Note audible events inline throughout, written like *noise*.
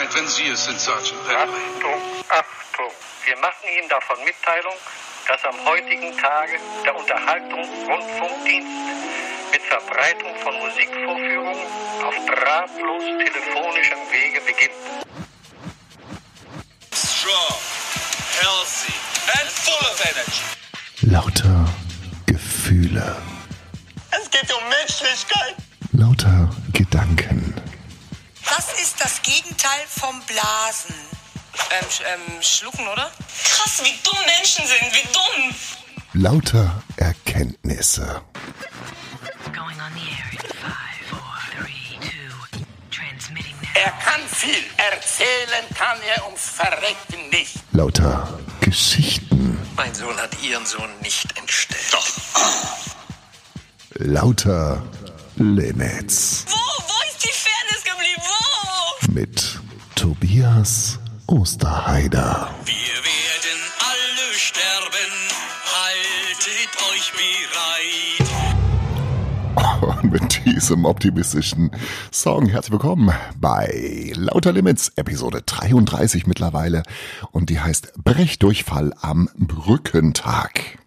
Bescheid, wenn Sie es sind, Sergeant Bentley. Achtung, Achtung. Wir machen Ihnen davon Mitteilung, dass am heutigen Tage der Unterhaltungsrundfunkdienst mit Verbreitung von Musikvorführungen auf drahtlos telefonischem Wege beginnt. Strong, healthy, and full of energy. Lauter Gefühle. Es geht um Menschlichkeit. Lauter. Was ist das Gegenteil vom Blasen? Ähm, sch- ähm, schlucken, oder? Krass, wie dumm Menschen sind, wie dumm. Lauter Erkenntnisse. Going on the air in five, four, three, two, transmitting now. Er kann viel, erzählen kann er ums Verrecken nicht. Lauter Geschichten. Mein Sohn hat Ihren Sohn nicht entstellt. Doch. Lauter Limits. Wo, Tobias Osterheider. Wir werden alle sterben. Haltet euch bereit. Und *laughs* mit diesem optimistischen Song herzlich willkommen bei Lauter Limits, Episode 33 mittlerweile. Und die heißt Brechdurchfall am Brückentag.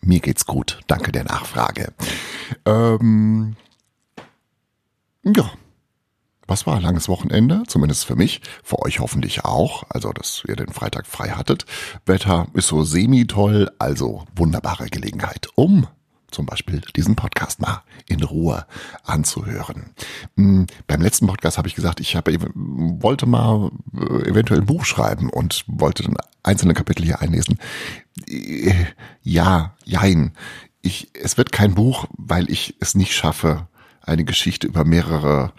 Mir geht's gut, danke der Nachfrage. Ähm, ja, was war langes Wochenende, zumindest für mich, für euch hoffentlich auch, also dass ihr den Freitag frei hattet. Wetter ist so semi-toll, also wunderbare Gelegenheit, um zum Beispiel diesen Podcast mal in Ruhe anzuhören. Hm, Beim letzten Podcast habe ich gesagt, ich habe, wollte mal äh, eventuell ein Buch schreiben und wollte dann einzelne Kapitel hier einlesen. Äh, Ja, jein. Ich, es wird kein Buch, weil ich es nicht schaffe, eine Geschichte über mehrere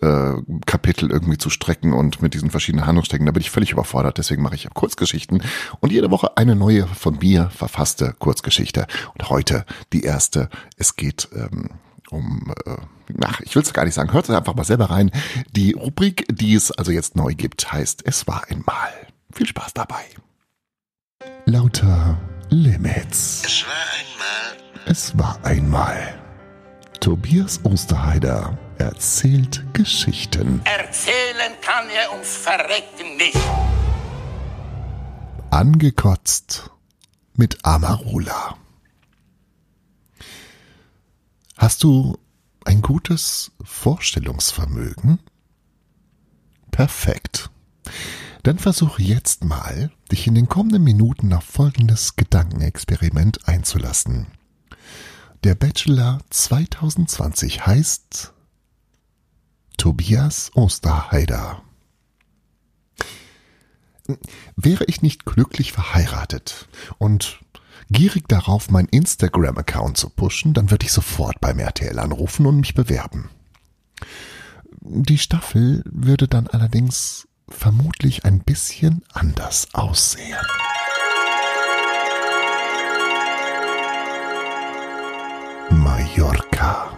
äh, Kapitel irgendwie zu strecken und mit diesen verschiedenen Handlungsstrecken. Da bin ich völlig überfordert. Deswegen mache ich Kurzgeschichten und jede Woche eine neue von mir verfasste Kurzgeschichte. Und heute die erste. Es geht ähm, um, äh, ach, ich will es gar nicht sagen. Hört es einfach mal selber rein. Die Rubrik, die es also jetzt neu gibt, heißt Es war einmal. Viel Spaß dabei. Lauter Limits. Es war einmal Es war einmal. Tobias Osterheider erzählt Geschichten. Erzählen kann er ums Verrecken nicht. Angekotzt mit Amarula. Hast du ein gutes Vorstellungsvermögen? Perfekt. Dann versuche jetzt mal, dich in den kommenden Minuten auf folgendes Gedankenexperiment einzulassen. Der Bachelor 2020 heißt Tobias Osterheider. Wäre ich nicht glücklich verheiratet und gierig darauf, meinen Instagram-Account zu pushen, dann würde ich sofort beim RTL anrufen und mich bewerben. Die Staffel würde dann allerdings vermutlich ein bisschen anders aussehen. Mallorca.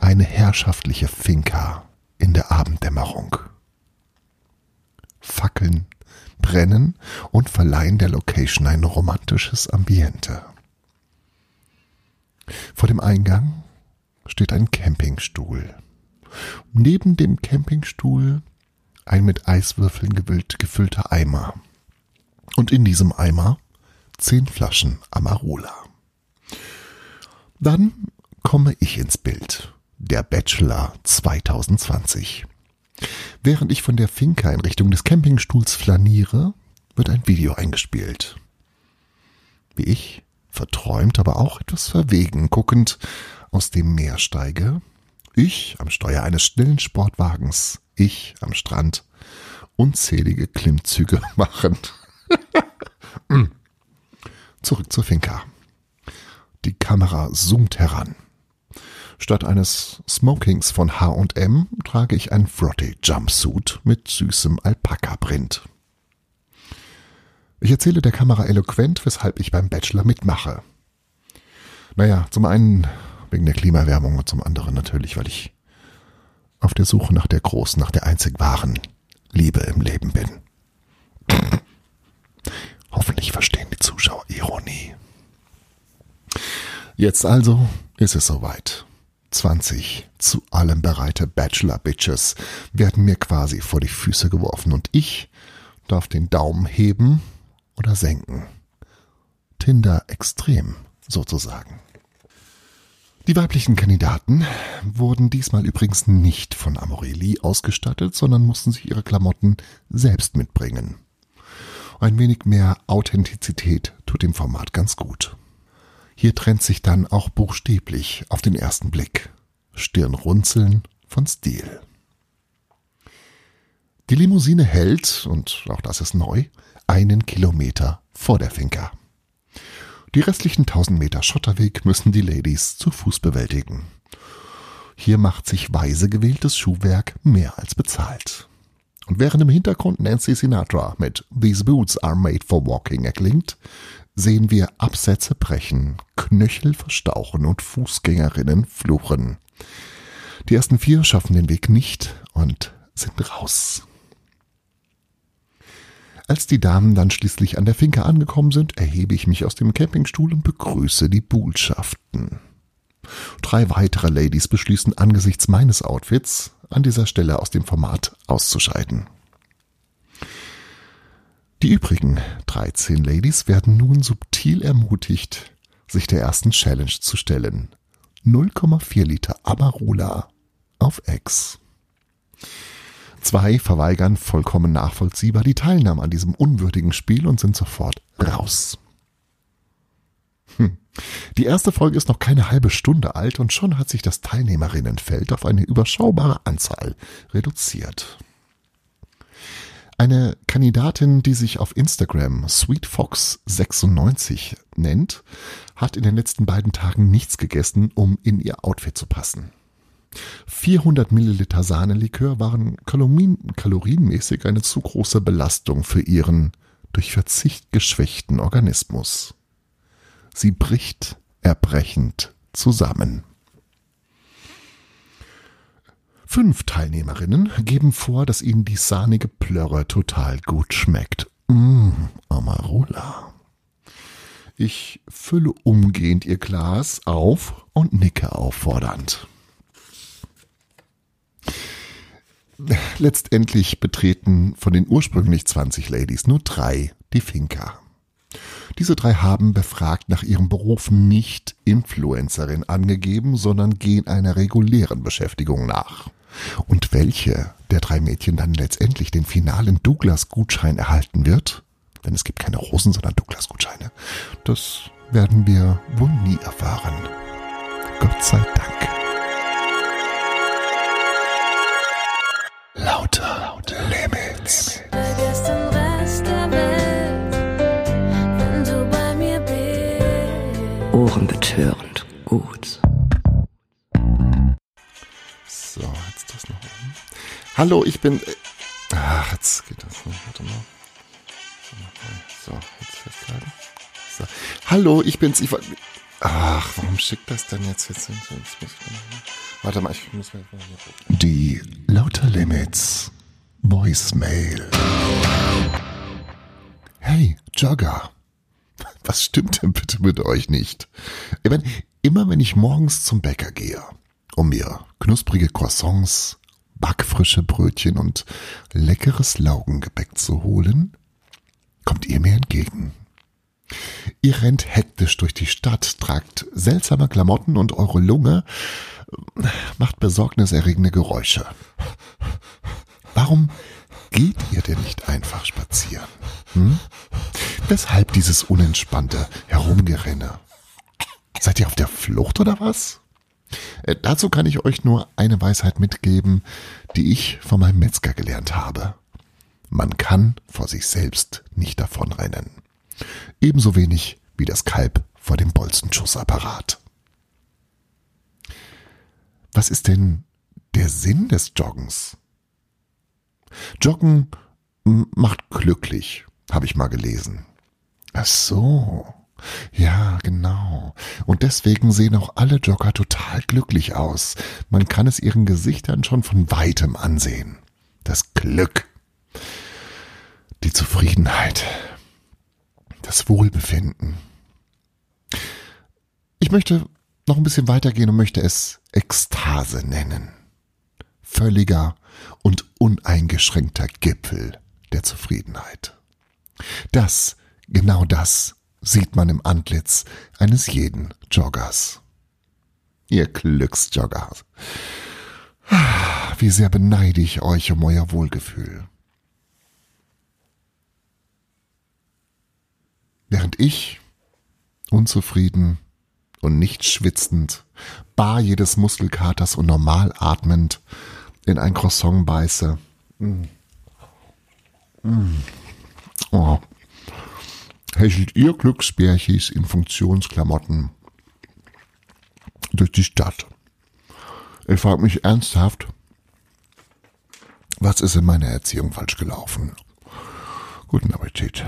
Eine herrschaftliche Finca in der Abenddämmerung. Fackeln brennen und verleihen der Location ein romantisches Ambiente. Vor dem Eingang steht ein Campingstuhl. Neben dem Campingstuhl ein mit Eiswürfeln gefüllter Eimer. Und in diesem Eimer zehn Flaschen Amarula. Dann komme ich ins Bild. Der Bachelor 2020. Während ich von der Finca in Richtung des Campingstuhls flaniere, wird ein Video eingespielt. Wie ich, verträumt, aber auch etwas verwegen, guckend aus dem Meer steige, ich am Steuer eines schnellen Sportwagens, ich am Strand, unzählige Klimmzüge *laughs* machend. *laughs* Zurück zur Finca. Die Kamera zoomt heran. Statt eines Smokings von H&M trage ich ein Frotty Jumpsuit mit süßem Alpaka-Print. Ich erzähle der Kamera eloquent, weshalb ich beim Bachelor mitmache. Naja, zum einen wegen der Klimaerwärmung und zum anderen natürlich, weil ich auf der Suche nach der großen, nach der einzig wahren Liebe im Leben bin. *clears throat* Hoffentlich verstehen die Zuschauer Ironie. Jetzt also ist es soweit. 20 zu allem bereite Bachelor-Bitches werden mir quasi vor die Füße geworfen und ich darf den Daumen heben oder senken. Tinder extrem sozusagen. Die weiblichen Kandidaten wurden diesmal übrigens nicht von Amorelli ausgestattet, sondern mussten sich ihre Klamotten selbst mitbringen. Ein wenig mehr Authentizität tut dem Format ganz gut. Hier trennt sich dann auch buchstäblich auf den ersten Blick Stirnrunzeln von Stil. Die Limousine hält, und auch das ist neu, einen Kilometer vor der Finca. Die restlichen 1000 Meter Schotterweg müssen die Ladies zu Fuß bewältigen. Hier macht sich weise gewähltes Schuhwerk mehr als bezahlt. Und während im Hintergrund Nancy Sinatra mit These Boots are made for walking erklingt, sehen wir Absätze brechen, Knöchel verstauchen und Fußgängerinnen fluchen. Die ersten vier schaffen den Weg nicht und sind raus. Als die Damen dann schließlich an der Finke angekommen sind, erhebe ich mich aus dem Campingstuhl und begrüße die Buhlschaften. Drei weitere Ladies beschließen angesichts meines Outfits an dieser Stelle aus dem Format auszuscheiden. Die übrigen 13 Ladies werden nun subtil ermutigt, sich der ersten Challenge zu stellen. 0,4 Liter Amarula auf Ex. Zwei verweigern vollkommen nachvollziehbar die Teilnahme an diesem unwürdigen Spiel und sind sofort raus. Hm. Die erste Folge ist noch keine halbe Stunde alt und schon hat sich das Teilnehmerinnenfeld auf eine überschaubare Anzahl reduziert. Eine Kandidatin, die sich auf Instagram SweetFox96 nennt, hat in den letzten beiden Tagen nichts gegessen, um in ihr Outfit zu passen. 400 Milliliter Sahnelikör waren kalorienmäßig eine zu große Belastung für ihren durch Verzicht geschwächten Organismus. Sie bricht erbrechend zusammen. Fünf Teilnehmerinnen geben vor, dass ihnen die sahnige Plörre total gut schmeckt. Mmm, Amarula. Ich fülle umgehend ihr Glas auf und nicke auffordernd. Letztendlich betreten von den ursprünglich 20 Ladies nur drei die Finca. Diese drei haben befragt nach ihrem Beruf nicht Influencerin angegeben, sondern gehen einer regulären Beschäftigung nach. Und welche der drei Mädchen dann letztendlich den finalen Douglas-Gutschein erhalten wird, denn es gibt keine Rosen, sondern Douglas-Gutscheine, das werden wir wohl nie erfahren. Gott sei Dank. Lauter, lauter Limits. Gut. Hallo, ich bin. Äh, ach, jetzt geht das nicht. Warte mal. So, jetzt festhalten. So. Hallo, ich bin's. Ich Ach, warum schickt das denn jetzt? jetzt, jetzt muss ich Warte mal, ich muss mir mal hier gucken. Die Lauter Limits Voicemail. Hey, Jogger. *laughs* Was stimmt denn bitte mit euch nicht? Ich meine, immer wenn ich morgens zum Bäcker gehe, um mir knusprige Croissants, backfrische Brötchen und leckeres Laugengebäck zu holen, kommt ihr mir entgegen. Ihr rennt hektisch durch die Stadt, tragt seltsame Klamotten und eure Lunge macht besorgniserregende Geräusche. Warum geht ihr denn nicht einfach spazieren? Hm? Weshalb dieses unentspannte Herumgerenne? Seid ihr auf der Flucht oder was? Äh, dazu kann ich euch nur eine Weisheit mitgeben, die ich von meinem Metzger gelernt habe. Man kann vor sich selbst nicht davonrennen. Ebenso wenig wie das Kalb vor dem Bolzenschussapparat. Was ist denn der Sinn des Joggens? Joggen macht glücklich, habe ich mal gelesen. Ach so. Ja, genau. Und deswegen sehen auch alle Jogger total glücklich aus. Man kann es ihren Gesichtern schon von weitem ansehen. Das Glück. Die Zufriedenheit. Das Wohlbefinden. Ich möchte noch ein bisschen weitergehen und möchte es Ekstase nennen. Völliger und uneingeschränkter Gipfel der Zufriedenheit. Das, genau das, sieht man im Antlitz eines jeden Joggers. Ihr Glücksjoggers. Wie sehr beneide ich euch um euer Wohlgefühl. Während ich, unzufrieden und nicht schwitzend, bar jedes Muskelkaters und normal atmend, in ein Croissant beiße. Mm. Mm. Oh. Hechelt ihr Glücksbärchis in Funktionsklamotten durch die Stadt. Ich frage mich ernsthaft, was ist in meiner Erziehung falsch gelaufen? Guten Appetit.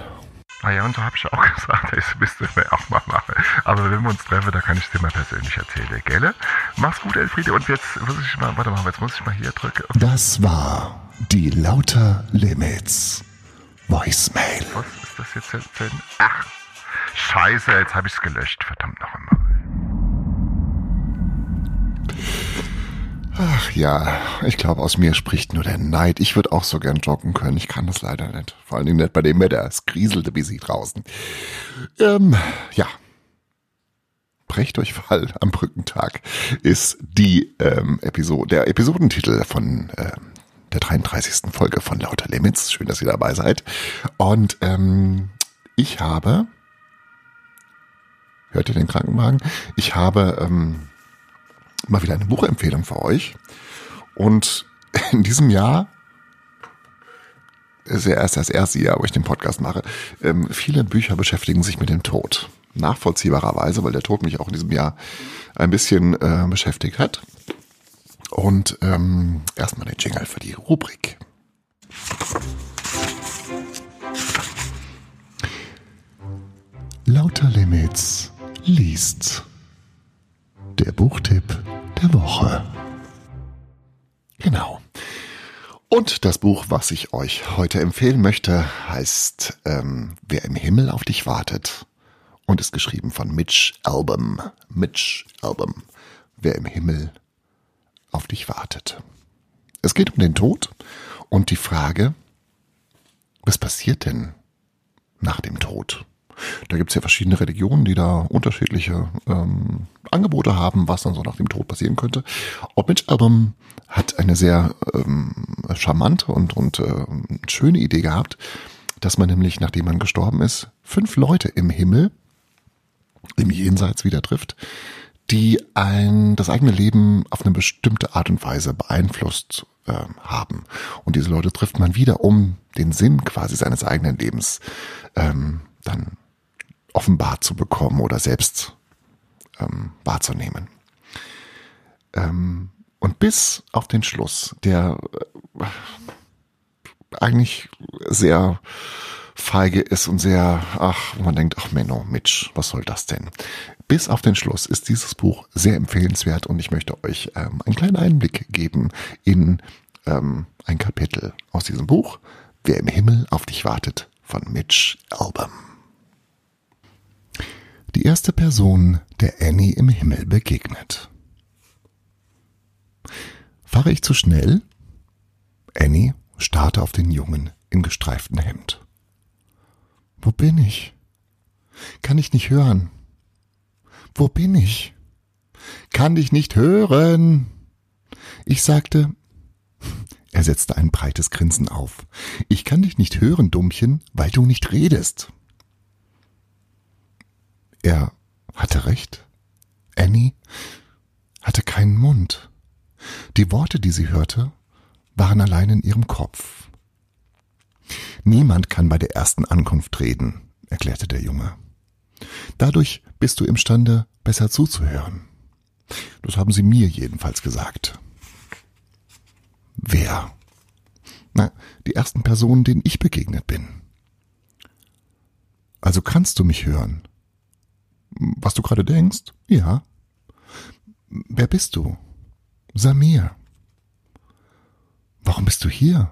Ah ja, und so habe ich auch *laughs* gesagt, das müsste ich mir auch mal machen. Aber wenn wir uns treffen, da kann ich dir mal persönlich erzählen, gell? Mach's gut, Elfriede. Und jetzt muss ich mal, warte mal, jetzt muss ich mal hier drücken. Das war die Lauter Limits Voicemail. Was ist das jetzt denn? Ach, scheiße, jetzt habe ich's gelöscht. Verdammt noch einmal. Ach ja, ich glaube, aus mir spricht nur der Neid. Ich würde auch so gern joggen können. Ich kann das leider nicht. Vor allen Dingen nicht bei dem Wetter. Es grieselte wie sie draußen. Ähm, ja. Brechtdurchfall am Brückentag ist die ähm, Episode, der Episodentitel von ähm, der 33. Folge von Lauter Limits. Schön, dass ihr dabei seid. Und ähm, ich habe, hört ihr den Krankenwagen? Ich habe ähm, mal wieder eine Buchempfehlung für euch. Und *laughs* in diesem Jahr ist ja erst das erste Jahr, wo ich den Podcast mache. Ähm, viele Bücher beschäftigen sich mit dem Tod. Nachvollziehbarerweise, weil der Tod mich auch in diesem Jahr ein bisschen äh, beschäftigt hat. Und ähm, erstmal den Jingle für die Rubrik. Lauter Limits liest. Der Buchtipp der Woche. Genau. Und das Buch, was ich euch heute empfehlen möchte, heißt ähm, Wer im Himmel auf dich wartet und ist geschrieben von Mitch Album. Mitch Album. Wer im Himmel auf dich wartet. Es geht um den Tod und die Frage, was passiert denn nach dem Tod? Da gibt es ja verschiedene Religionen, die da unterschiedliche ähm, Angebote haben, was dann so nach dem Tod passieren könnte. Orbit Album hat eine sehr ähm, charmante und, und äh, schöne Idee gehabt, dass man nämlich, nachdem man gestorben ist, fünf Leute im Himmel, im Jenseits wieder trifft, die ein, das eigene Leben auf eine bestimmte Art und Weise beeinflusst äh, haben. Und diese Leute trifft man wieder, um den Sinn quasi seines eigenen Lebens ähm, dann offenbart zu bekommen oder selbst ähm, wahrzunehmen. Ähm, und bis auf den Schluss, der äh, eigentlich sehr feige ist und sehr, ach, man denkt, ach Menno, Mitch, was soll das denn? Bis auf den Schluss ist dieses Buch sehr empfehlenswert und ich möchte euch ähm, einen kleinen Einblick geben in ähm, ein Kapitel aus diesem Buch, Wer im Himmel auf dich wartet, von Mitch Album. Die erste Person, der Annie im Himmel begegnet. Fahre ich zu schnell? Annie starrte auf den Jungen im gestreiften Hemd. Wo bin ich? Kann ich nicht hören? Wo bin ich? Kann dich nicht hören. Ich sagte, er setzte ein breites Grinsen auf. Ich kann dich nicht hören, Dummchen, weil du nicht redest. Er hatte recht. Annie hatte keinen Mund. Die Worte, die sie hörte, waren allein in ihrem Kopf. Niemand kann bei der ersten Ankunft reden, erklärte der Junge. Dadurch bist du imstande, besser zuzuhören. Das haben sie mir jedenfalls gesagt. Wer? Na, die ersten Personen, denen ich begegnet bin. Also kannst du mich hören? Was du gerade denkst? Ja. Wer bist du? Samir. Warum bist du hier?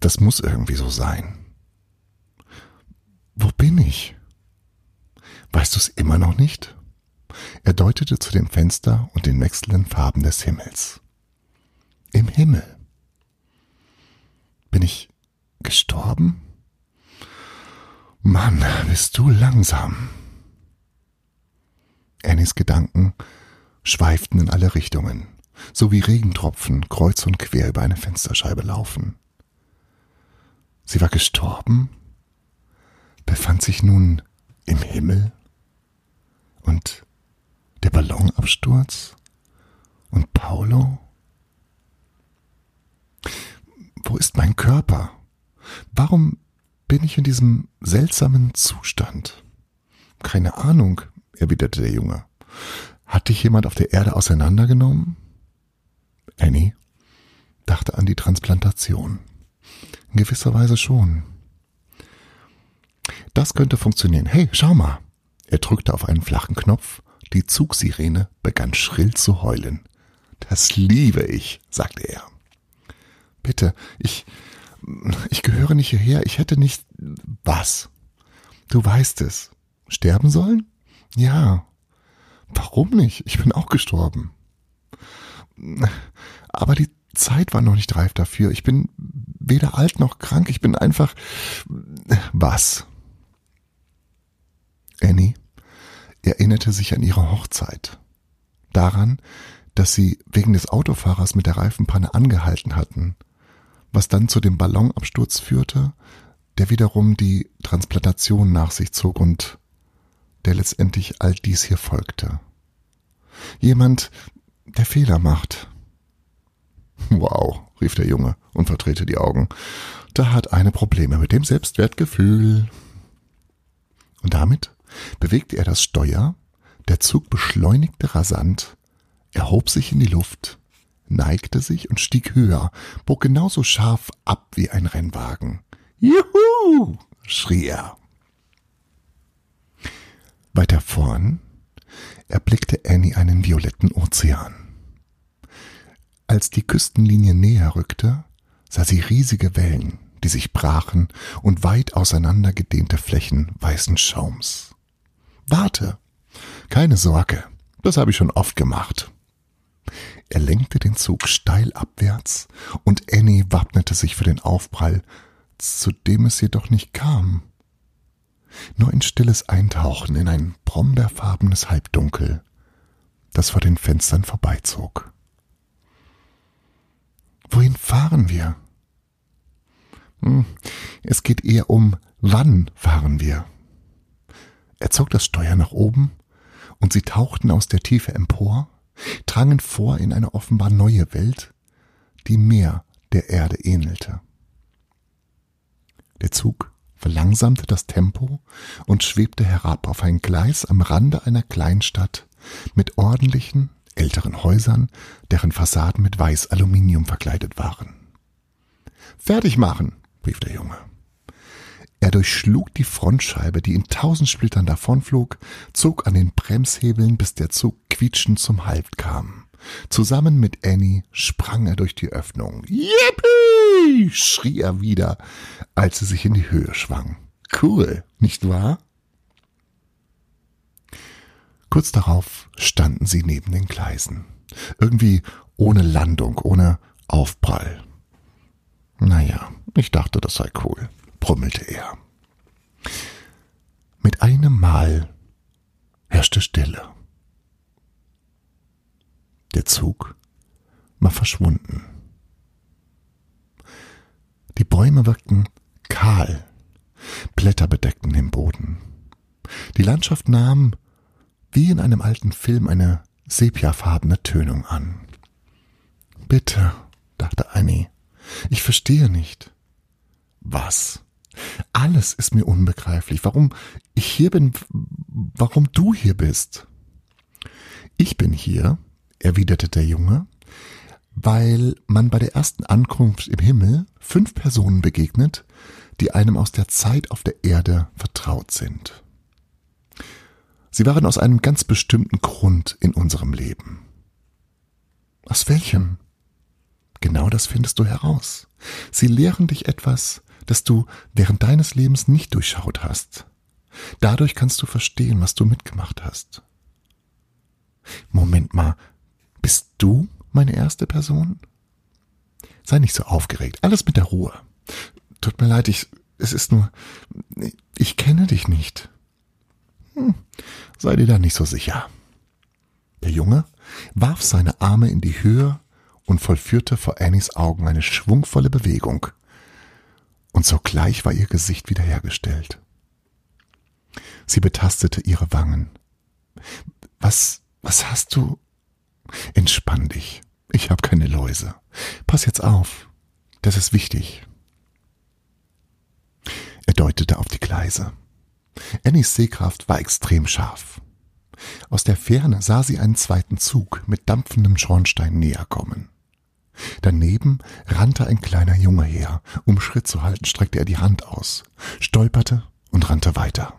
Das muss irgendwie so sein. Wo bin ich? Weißt du es immer noch nicht? Er deutete zu dem Fenster und den wechselnden Farben des Himmels. Im Himmel. Bin ich gestorben? Mann, bist du langsam. Annies Gedanken schweiften in alle Richtungen, so wie Regentropfen kreuz und quer über eine Fensterscheibe laufen. Sie war gestorben, befand sich nun im Himmel und der Ballonabsturz und Paulo? Wo ist mein Körper? Warum bin ich in diesem seltsamen Zustand? Keine Ahnung, erwiderte der Junge. Hat dich jemand auf der Erde auseinandergenommen? Annie dachte an die Transplantation. In gewisser Weise schon. Das könnte funktionieren. Hey, schau mal. Er drückte auf einen flachen Knopf. Die Zugsirene begann schrill zu heulen. Das liebe ich, sagte er. Bitte, ich, ich gehöre nicht hierher. Ich hätte nicht, was? Du weißt es. Sterben sollen? Ja. Warum nicht? Ich bin auch gestorben. Aber die Zeit war noch nicht reif dafür. Ich bin weder alt noch krank. Ich bin einfach. Was? Annie erinnerte sich an ihre Hochzeit. Daran, dass sie wegen des Autofahrers mit der Reifenpanne angehalten hatten, was dann zu dem Ballonabsturz führte, der wiederum die Transplantation nach sich zog und der letztendlich all dies hier folgte. Jemand, der Fehler macht. Wow, rief der Junge und verdrehte die Augen. Da hat eine Probleme mit dem Selbstwertgefühl. Und damit bewegte er das Steuer, der Zug beschleunigte rasant, erhob sich in die Luft, neigte sich und stieg höher, bog genauso scharf ab wie ein Rennwagen. Juhu! schrie er. Weiter vorn erblickte Annie einen violetten Ozean. Als die Küstenlinie näher rückte, sah sie riesige Wellen, die sich brachen und weit auseinandergedehnte Flächen weißen Schaums. Warte, keine Sorge, das habe ich schon oft gemacht. Er lenkte den Zug steil abwärts und Annie wappnete sich für den Aufprall, zu dem es jedoch nicht kam. Nur ein stilles Eintauchen in ein brombeerfarbenes Halbdunkel, das vor den Fenstern vorbeizog. Wohin fahren wir? Hm, es geht eher um, wann fahren wir. Er zog das Steuer nach oben, und sie tauchten aus der Tiefe empor, drangen vor in eine offenbar neue Welt, die mehr der Erde ähnelte. Der Zug verlangsamte das Tempo und schwebte herab auf ein Gleis am Rande einer Kleinstadt mit ordentlichen, älteren Häusern, deren Fassaden mit Weiß-Aluminium verkleidet waren. Fertig machen, rief der Junge. Er durchschlug die Frontscheibe, die in tausend Splittern davonflog, zog an den Bremshebeln, bis der Zug quietschend zum Halt kam. Zusammen mit Annie sprang er durch die Öffnung. Yippie! schrie er wieder, als sie sich in die Höhe schwang. Cool, nicht wahr? Kurz darauf standen sie neben den Gleisen. Irgendwie ohne Landung, ohne Aufprall. Naja, ich dachte, das sei cool brummelte er. Mit einem Mal herrschte Stille. Der Zug war verschwunden. Die Bäume wirkten kahl, Blätter bedeckten den Boden. Die Landschaft nahm, wie in einem alten Film, eine sepiafarbene Tönung an. Bitte, dachte Annie, ich verstehe nicht. Was? Alles ist mir unbegreiflich. Warum ich hier bin, warum du hier bist. Ich bin hier, erwiderte der Junge, weil man bei der ersten Ankunft im Himmel fünf Personen begegnet, die einem aus der Zeit auf der Erde vertraut sind. Sie waren aus einem ganz bestimmten Grund in unserem Leben. Aus welchem? Genau das findest du heraus. Sie lehren dich etwas, das du während deines Lebens nicht durchschaut hast. Dadurch kannst du verstehen, was du mitgemacht hast. Moment mal, bist du meine erste Person? Sei nicht so aufgeregt. Alles mit der Ruhe. Tut mir leid, ich, es ist nur, ich kenne dich nicht. Hm, sei dir da nicht so sicher. Der Junge warf seine Arme in die Höhe und vollführte vor Annies Augen eine schwungvolle Bewegung. Und sogleich war ihr Gesicht wiederhergestellt. Sie betastete ihre Wangen. Was, was hast du? Entspann dich. Ich habe keine Läuse. Pass jetzt auf. Das ist wichtig. Er deutete auf die Gleise. Annies Sehkraft war extrem scharf. Aus der Ferne sah sie einen zweiten Zug mit dampfendem Schornstein näher kommen. Daneben rannte ein kleiner Junge her. Um Schritt zu halten, streckte er die Hand aus, stolperte und rannte weiter.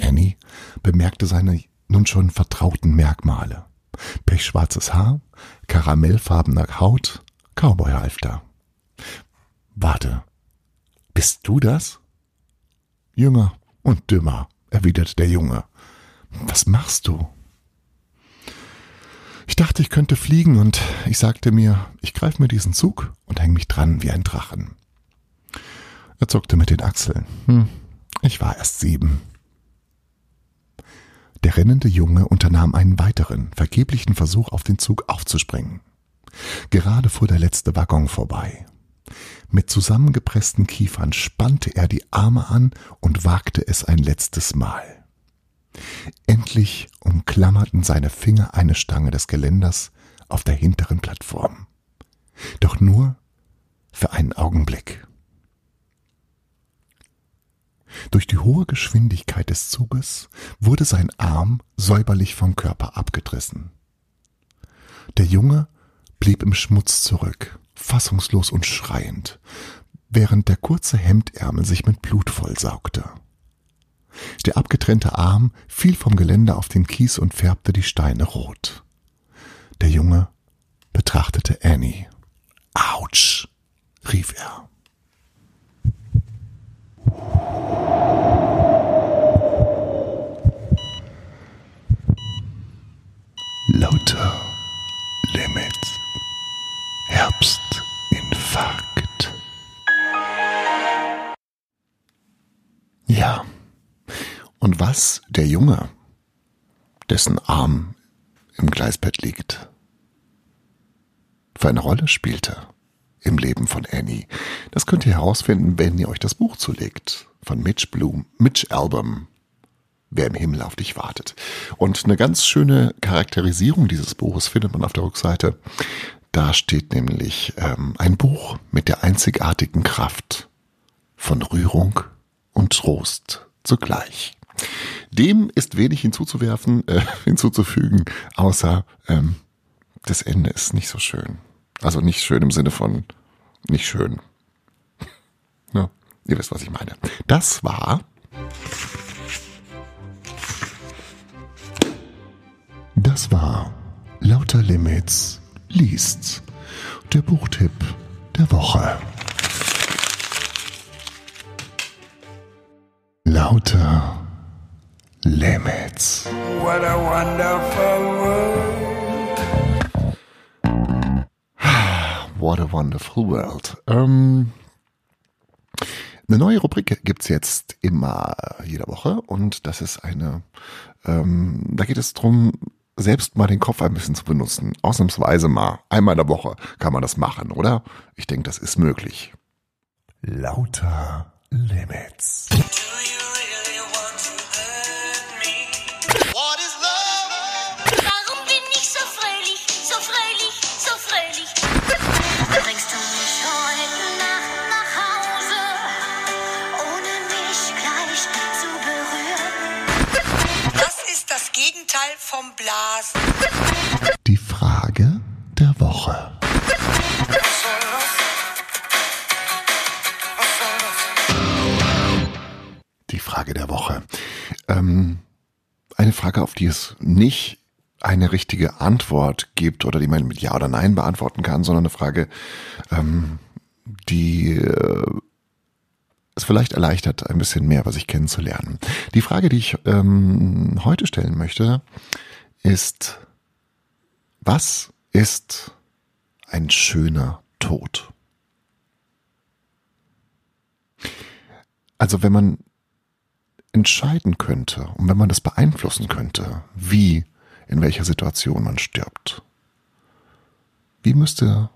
Annie bemerkte seine nun schon vertrauten Merkmale. Pechschwarzes Haar, karamellfarbener Haut, Cowboyhalfter. Warte, bist du das? Jünger und dümmer, erwiderte der Junge. Was machst du? Ich dachte, ich könnte fliegen und ich sagte mir, ich greife mir diesen Zug und hänge mich dran wie ein Drachen. Er zuckte mit den Achseln. Hm, ich war erst sieben. Der rennende Junge unternahm einen weiteren, vergeblichen Versuch, auf den Zug aufzuspringen. Gerade fuhr der letzte Waggon vorbei. Mit zusammengepressten Kiefern spannte er die Arme an und wagte es ein letztes Mal. Endlich umklammerten seine Finger eine Stange des Geländers auf der hinteren Plattform. Doch nur für einen Augenblick. Durch die hohe Geschwindigkeit des Zuges wurde sein Arm säuberlich vom Körper abgerissen. Der Junge blieb im Schmutz zurück, fassungslos und schreiend, während der kurze Hemdärmel sich mit Blut vollsaugte. Der abgetrennte Arm fiel vom Geländer auf den Kies und färbte die Steine rot. Der Junge betrachtete Annie. Autsch, rief er. Was der Junge, dessen Arm im Gleisbett liegt, für eine Rolle spielte im Leben von Annie, das könnt ihr herausfinden, wenn ihr euch das Buch zulegt von Mitch Bloom, Mitch Album wer im Himmel auf dich wartet. Und eine ganz schöne Charakterisierung dieses Buches findet man auf der Rückseite. Da steht nämlich ähm, ein Buch mit der einzigartigen Kraft von Rührung und Trost zugleich. Dem ist wenig hinzuzuwerfen, äh, *laughs* hinzuzufügen, außer ähm, das Ende ist nicht so schön. Also nicht schön im Sinne von nicht schön. *laughs* ne? Ihr wisst, was ich meine. Das war Das war Lauter Limits liest. Der Buchtipp der Woche. Lauter Limits. What a wonderful world. *sighs* What a wonderful world. Ähm, eine neue Rubrik gibt's jetzt immer jede Woche und das ist eine, ähm, da geht es drum selbst mal den Kopf ein bisschen zu benutzen. Ausnahmsweise mal. Einmal in der Woche kann man das machen, oder? Ich denke, das ist möglich. Lauter Limits. Gegenteil vom Blasen. Die Frage der Woche. Die Frage der Woche. Ähm, eine Frage, auf die es nicht eine richtige Antwort gibt oder die man mit Ja oder Nein beantworten kann, sondern eine Frage, ähm, die äh, es vielleicht erleichtert, ein bisschen mehr über sich kennenzulernen. Die Frage, die ich ähm, heute stellen möchte, ist, was ist ein schöner Tod? Also wenn man entscheiden könnte und wenn man das beeinflussen könnte, wie, in welcher Situation man stirbt, wie müsste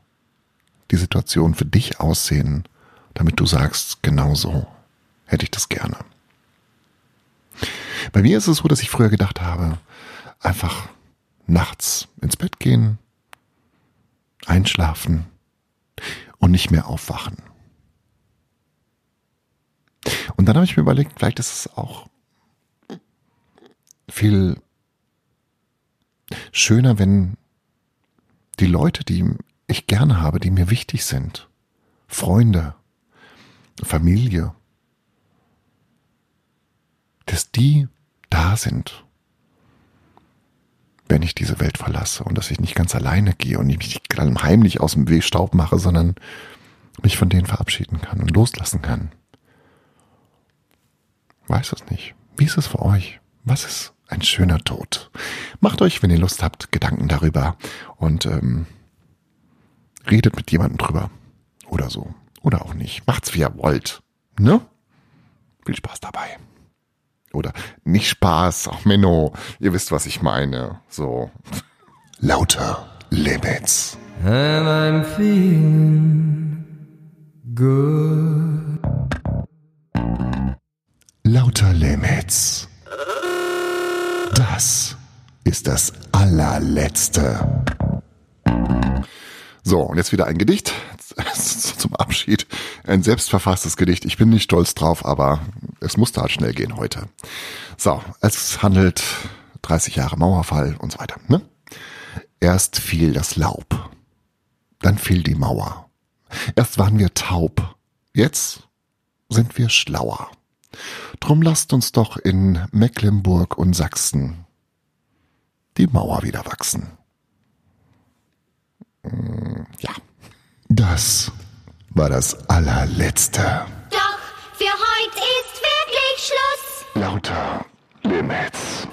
die Situation für dich aussehen, damit du sagst, genau so hätte ich das gerne. Bei mir ist es so, dass ich früher gedacht habe, einfach nachts ins Bett gehen, einschlafen und nicht mehr aufwachen. Und dann habe ich mir überlegt, vielleicht ist es auch viel schöner, wenn die Leute, die ich gerne habe, die mir wichtig sind, Freunde, Familie, dass die da sind, wenn ich diese Welt verlasse und dass ich nicht ganz alleine gehe und mich nicht heimlich aus dem Weg Staub mache, sondern mich von denen verabschieden kann und loslassen kann. Weiß es nicht. Wie ist es für euch? Was ist ein schöner Tod? Macht euch, wenn ihr Lust habt, Gedanken darüber und ähm, redet mit jemandem drüber. Oder so. Oder auch nicht. Macht's wie ihr wollt. Ne? Viel Spaß dabei. Oder nicht Spaß, auch Menno. Ihr wisst, was ich meine. So. Lauter Limits. And I'm feeling good. Lauter Limits. Das ist das allerletzte. So, und jetzt wieder ein Gedicht zum Abschied. Ein selbstverfasstes Gedicht. Ich bin nicht stolz drauf, aber es musste halt schnell gehen heute. So, es handelt 30 Jahre Mauerfall und so weiter. Ne? Erst fiel das Laub, dann fiel die Mauer. Erst waren wir taub, jetzt sind wir schlauer. Drum lasst uns doch in Mecklenburg und Sachsen die Mauer wieder wachsen. Mm, ja, das war das allerletzte. Doch, für heute ist wirklich Schluss. Lauter Limits.